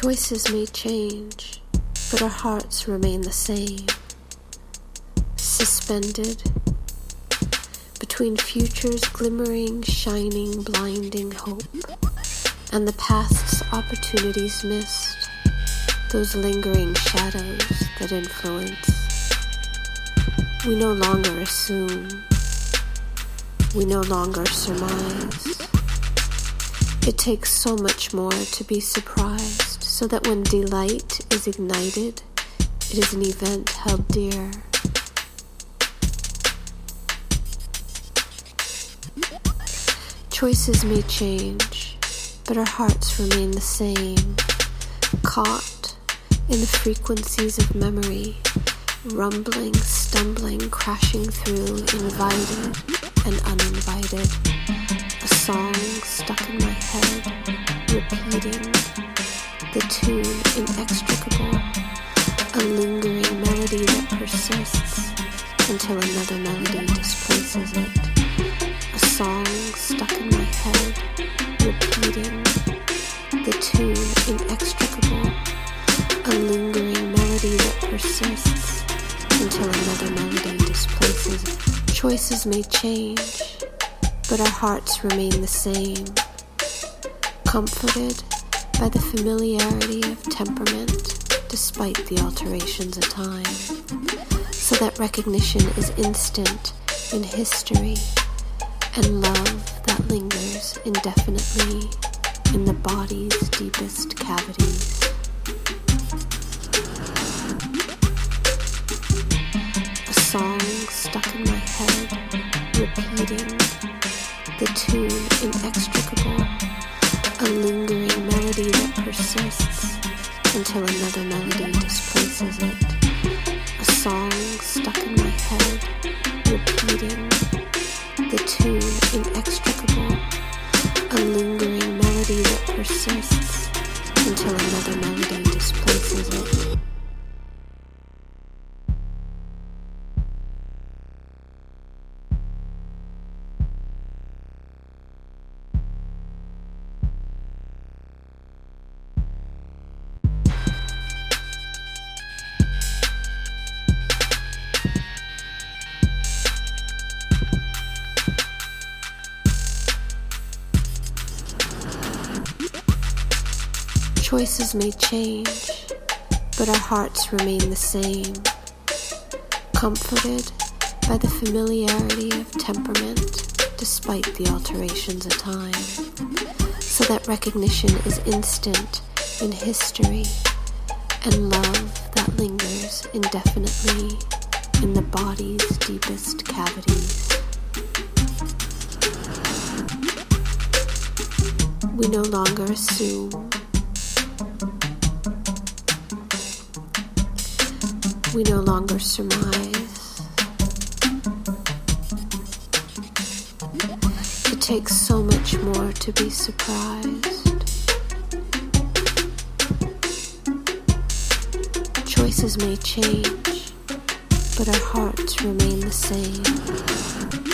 Choices may change, but our hearts remain the same. Suspended between futures glimmering, shining, blinding hope and the past's opportunities missed, those lingering shadows that influence. We no longer assume, we no longer surmise. It takes so much more to be surprised, so that when delight is ignited, it is an event held dear. Choices may change, but our hearts remain the same, caught in the frequencies of memory, rumbling, stumbling, crashing through, invited and uninvited a song stuck in my head, repeating the tune inextricable, a lingering melody that persists until another melody displaces it, a song stuck in my head, repeating the tune inextricable, a lingering melody that persists until another melody displaces it. Choices may change but our hearts remain the same, comforted by the familiarity of temperament despite the alterations of time, so that recognition is instant in history and love that lingers indefinitely in the body's deepest cavities. A song stuck in my head, repeating the tune inextricable, a lingering melody that persists until another melody displaces it, a song stuck in my head, repeating the tune inextricable, a lingering melody that persists until another melody displaces it. Choices may change, but our hearts remain the same, comforted by the familiarity of temperament despite the alterations of time, so that recognition is instant in history and love that lingers indefinitely in the body's deepest cavities. We no longer assume we no longer surmise. It takes so much more to be surprised. Choices may change, but our hearts remain the same.